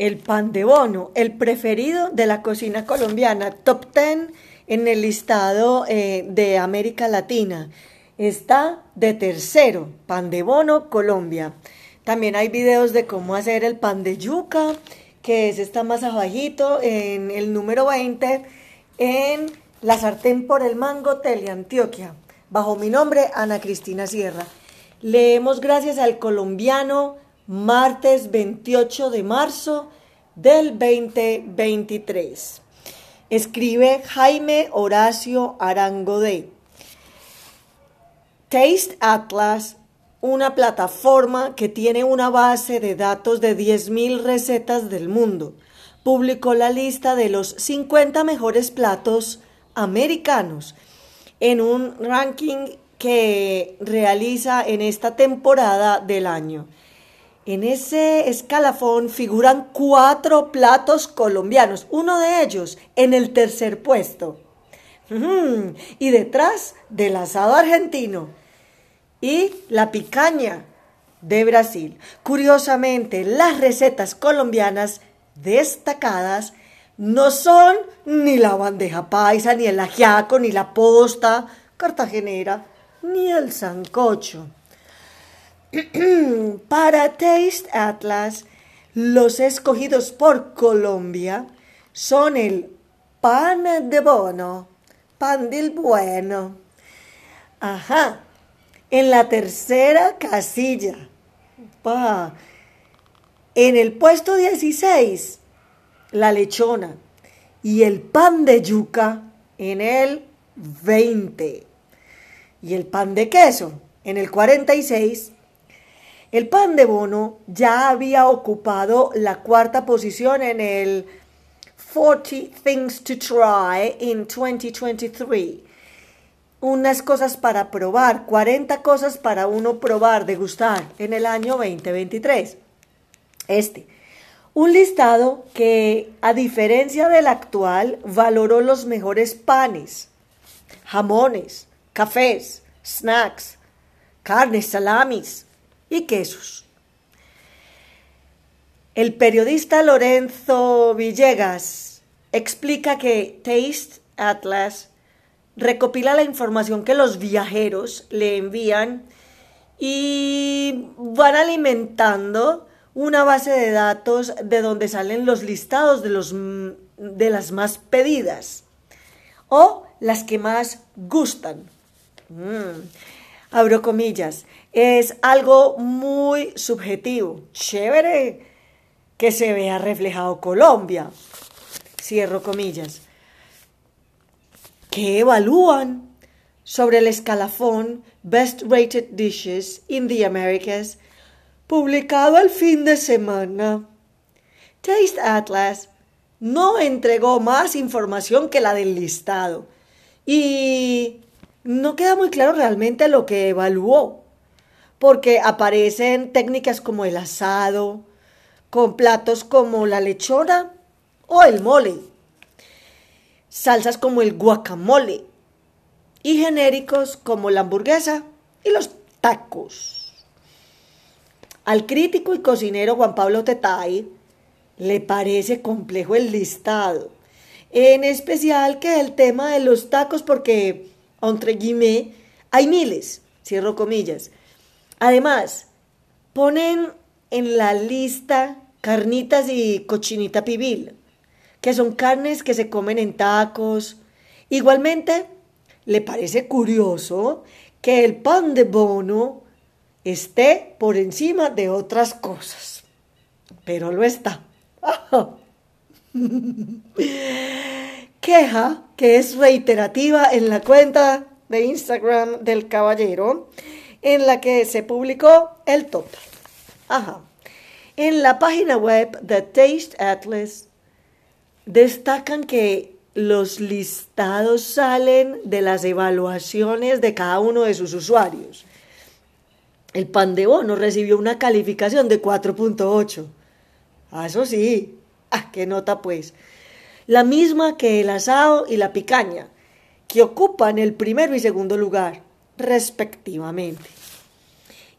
el pan de bono, el preferido de la cocina colombiana, top 10 en el listado eh, de América Latina. Está de tercero, pan de bono, Colombia. También hay videos de cómo hacer el pan de yuca, que es está más abajito, en el número 20, en la sartén por el mango, Teleantioquia, bajo mi nombre, Ana Cristina Sierra. Leemos gracias al colombiano martes 28 de marzo del 2023. Escribe Jaime Horacio Arango de Taste Atlas, una plataforma que tiene una base de datos de 10.000 recetas del mundo. Publicó la lista de los 50 mejores platos americanos en un ranking que realiza en esta temporada del año. En ese escalafón figuran cuatro platos colombianos, uno de ellos en el tercer puesto. Y detrás del asado argentino y la picaña de Brasil. Curiosamente, las recetas colombianas destacadas no son ni la bandeja paisa, ni el ajiaco, ni la posta cartagenera, ni el sancocho. Para Taste Atlas, los escogidos por Colombia son el pan de bono, pan del bueno. Ajá. En la tercera casilla. En el puesto 16, la lechona. Y el pan de yuca en el 20. Y el pan de queso en el 46 el pan de bono ya había ocupado la cuarta posición en el 40 Things to Try in 2023. Unas cosas para probar, 40 cosas para uno probar, degustar en el año 2023. Este. Un listado que, a diferencia del actual, valoró los mejores panes, jamones, cafés, snacks, carnes, salamis, y quesos. El periodista Lorenzo Villegas explica que Taste Atlas recopila la información que los viajeros le envían y van alimentando una base de datos de donde salen los listados de, los, de las más pedidas o las que más gustan. Mm abro comillas, es algo muy subjetivo, chévere que se vea reflejado Colombia, cierro comillas, que evalúan sobre el escalafón Best Rated Dishes in the Americas, publicado el fin de semana. Taste Atlas no entregó más información que la del listado. Y no queda muy claro realmente lo que evaluó, porque aparecen técnicas como el asado, con platos como la lechona o el mole, salsas como el guacamole y genéricos como la hamburguesa y los tacos. Al crítico y cocinero Juan Pablo Tetay le parece complejo el listado, en especial que el tema de los tacos porque entre guillemets, hay miles, cierro comillas. Además, ponen en la lista carnitas y cochinita pibil, que son carnes que se comen en tacos. Igualmente, le parece curioso que el pan de bono esté por encima de otras cosas, pero lo está. queja que es reiterativa en la cuenta de Instagram del caballero, en la que se publicó el top. Ajá. En la página web de Taste Atlas destacan que los listados salen de las evaluaciones de cada uno de sus usuarios. El pan de bono recibió una calificación de 4.8. Ah, eso sí. Ah, qué nota pues la misma que el asado y la picaña, que ocupan el primero y segundo lugar, respectivamente.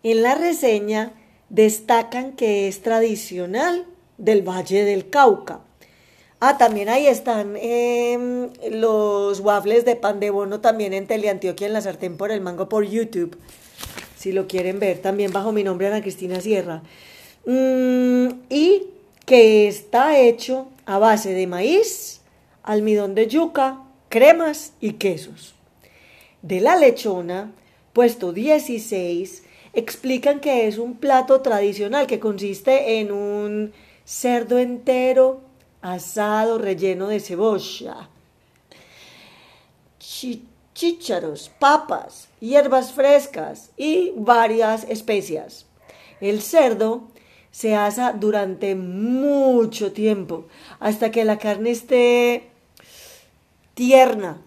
En la reseña destacan que es tradicional del Valle del Cauca. Ah, también ahí están em, los waffles de pan de bono también en Teleantioquia en la sartén por el mango por YouTube. Si lo quieren ver, también bajo mi nombre Ana Cristina Sierra. Mm, y que está hecho a base de maíz, almidón de yuca, cremas y quesos. De la lechona, puesto 16, explican que es un plato tradicional que consiste en un cerdo entero asado relleno de cebolla, chícharos, papas, hierbas frescas y varias especias. El cerdo se asa durante mucho tiempo hasta que la carne esté tierna,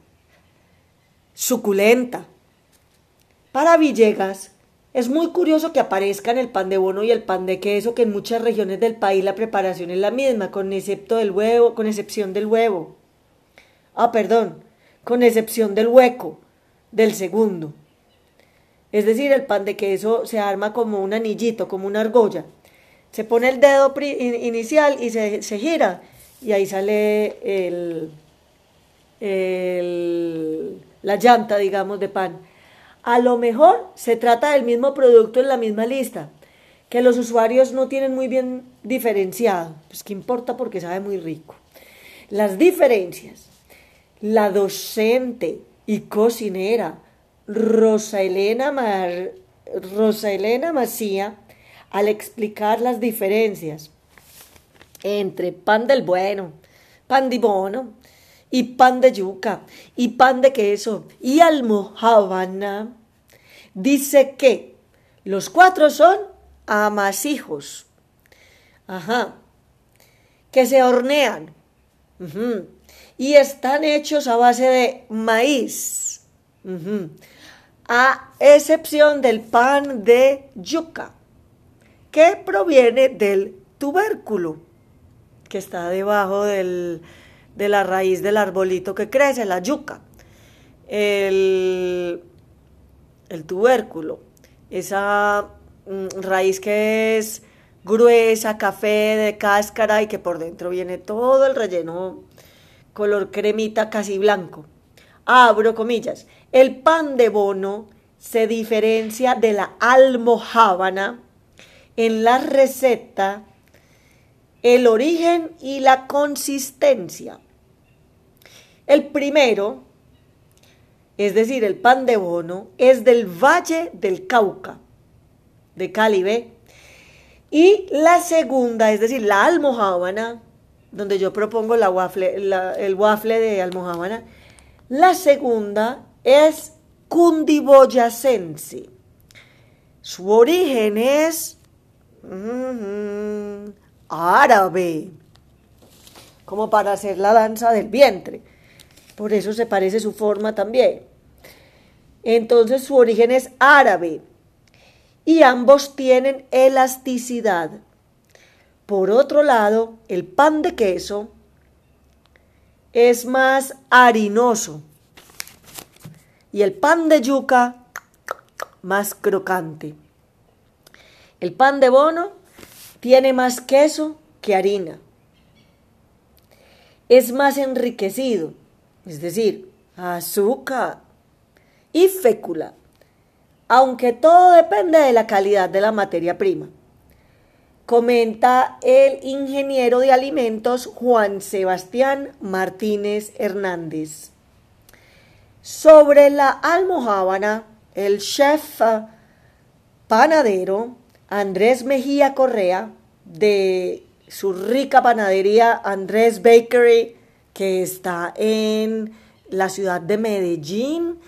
suculenta. Para Villegas, es muy curioso que aparezcan el pan de bono y el pan de queso, que en muchas regiones del país la preparación es la misma, con excepto del huevo, con excepción del huevo. Ah, perdón, con excepción del hueco, del segundo. Es decir, el pan de queso se arma como un anillito, como una argolla. Se pone el dedo inicial y se, se gira y ahí sale el, el, la llanta, digamos, de pan. A lo mejor se trata del mismo producto en la misma lista, que los usuarios no tienen muy bien diferenciado. Pues qué importa porque sabe muy rico. Las diferencias. La docente y cocinera Rosa Elena, Mar, Rosa Elena Macía, al explicar las diferencias entre pan del bueno, pan di bono, y pan de yuca y pan de queso y almohábana, dice que los cuatro son amasijos. Ajá. Que se hornean. Y están hechos a base de maíz. A excepción del pan de yuca, que proviene del tubérculo, que está debajo del, de la raíz del arbolito que crece, la yuca, el, el tubérculo, esa mm, raíz que es gruesa, café de cáscara y que por dentro viene todo el relleno color cremita casi blanco. Abro comillas. El pan de bono se diferencia de la almohábana en la receta, el origen y la consistencia. El primero, es decir, el pan de bono, es del Valle del Cauca, de Calibe. Y la segunda, es decir, la almohábana, donde yo propongo la waffle, el waffle de almohábana, la segunda es cundiboyacense. Su origen es árabe, como para hacer la danza del vientre. Por eso se parece su forma también. Entonces su origen es árabe y ambos tienen elasticidad. Por otro lado, el pan de queso es más harinoso y el pan de yuca más crocante. El pan de bono tiene más queso que harina. Es más enriquecido es decir, azúcar y fécula, aunque todo depende de la calidad de la materia prima. Comenta el ingeniero de alimentos Juan Sebastián Martínez Hernández. Sobre la almohábana, el chef panadero Andrés Mejía Correa de su rica panadería Andrés Bakery que está en la ciudad de Medellín.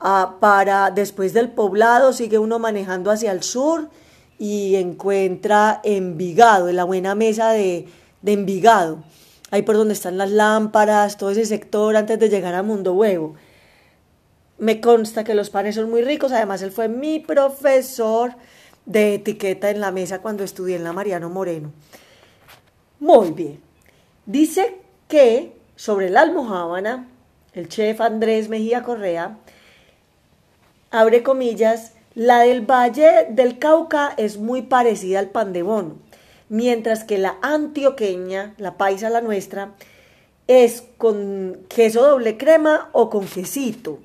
Ah, para después del poblado sigue uno manejando hacia el sur y encuentra Envigado, en la buena mesa de, de Envigado, ahí por donde están las lámparas, todo ese sector antes de llegar a Mundo Huevo. Me consta que los panes son muy ricos, además él fue mi profesor de etiqueta en la mesa cuando estudié en la Mariano Moreno. Muy bien. Dice que sobre la almohábana, el chef Andrés Mejía Correa, abre comillas, la del Valle del Cauca es muy parecida al pan de bono. mientras que la antioqueña, la paisa la nuestra, es con queso doble crema o con quesito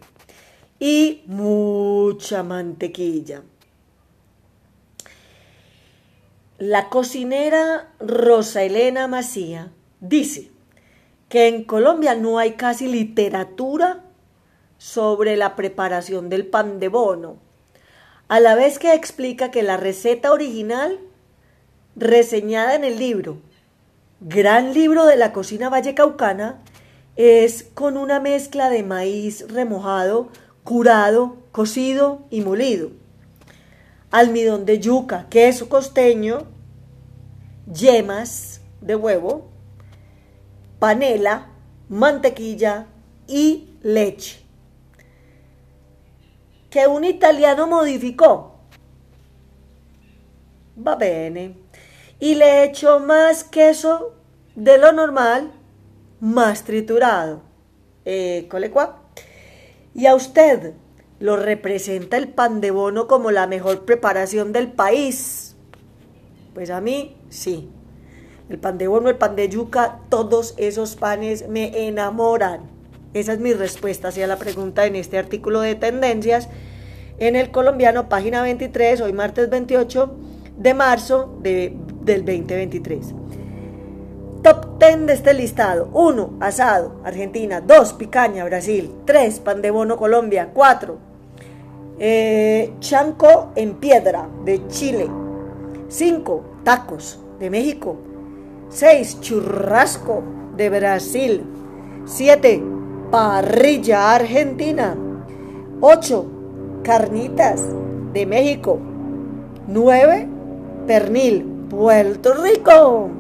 y mucha mantequilla. La cocinera Rosa Elena Macía dice que en Colombia no hay casi literatura sobre la preparación del pan de bono, a la vez que explica que la receta original, reseñada en el libro Gran Libro de la Cocina Vallecaucana, es con una mezcla de maíz remojado, curado, cocido y molido almidón de yuca, queso costeño, yemas de huevo, panela, mantequilla y leche. Que un italiano modificó. Va bene. Y le echó más queso de lo normal, más triturado. Eh, y a usted, lo representa el pan de bono como la mejor preparación del país. Pues a mí sí. El pan de bono, el pan de yuca, todos esos panes me enamoran. Esa es mi respuesta hacia la pregunta en este artículo de tendencias en el colombiano, página 23, hoy martes 28 de marzo de, del 2023. Top 10 de este listado. 1. Asado, Argentina. 2. Picaña, Brasil. 3. Pan de bono, Colombia. 4. Eh, chanco en piedra de Chile. 5. Tacos de México. 6. Churrasco de Brasil. 7. Parrilla argentina. 8. Carnitas de México. 9. Pernil, Puerto Rico.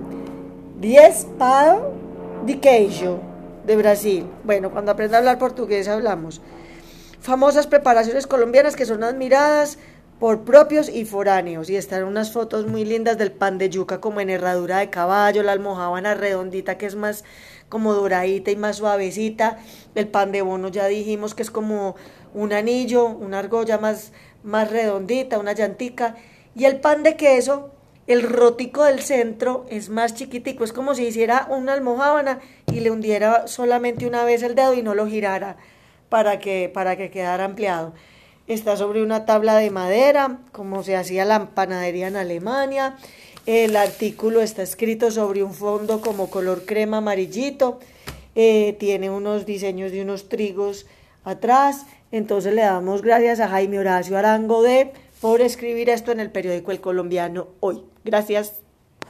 10. Pão de queijo de Brasil. Bueno, cuando aprenda a hablar portugués hablamos famosas preparaciones colombianas que son admiradas por propios y foráneos. Y están unas fotos muy lindas del pan de yuca como en herradura de caballo, la almohábana redondita que es más como doradita y más suavecita. El pan de bono ya dijimos que es como un anillo, una argolla más, más redondita, una llantica. Y el pan de queso, el rótico del centro es más chiquitico, es como si hiciera una almohábana y le hundiera solamente una vez el dedo y no lo girara para que, para que quedara ampliado. Está sobre una tabla de madera, como se hacía la panadería en Alemania. El artículo está escrito sobre un fondo como color crema amarillito. Eh, tiene unos diseños de unos trigos atrás. Entonces le damos gracias a Jaime Horacio Arango de por escribir esto en el periódico El Colombiano hoy. Gracias.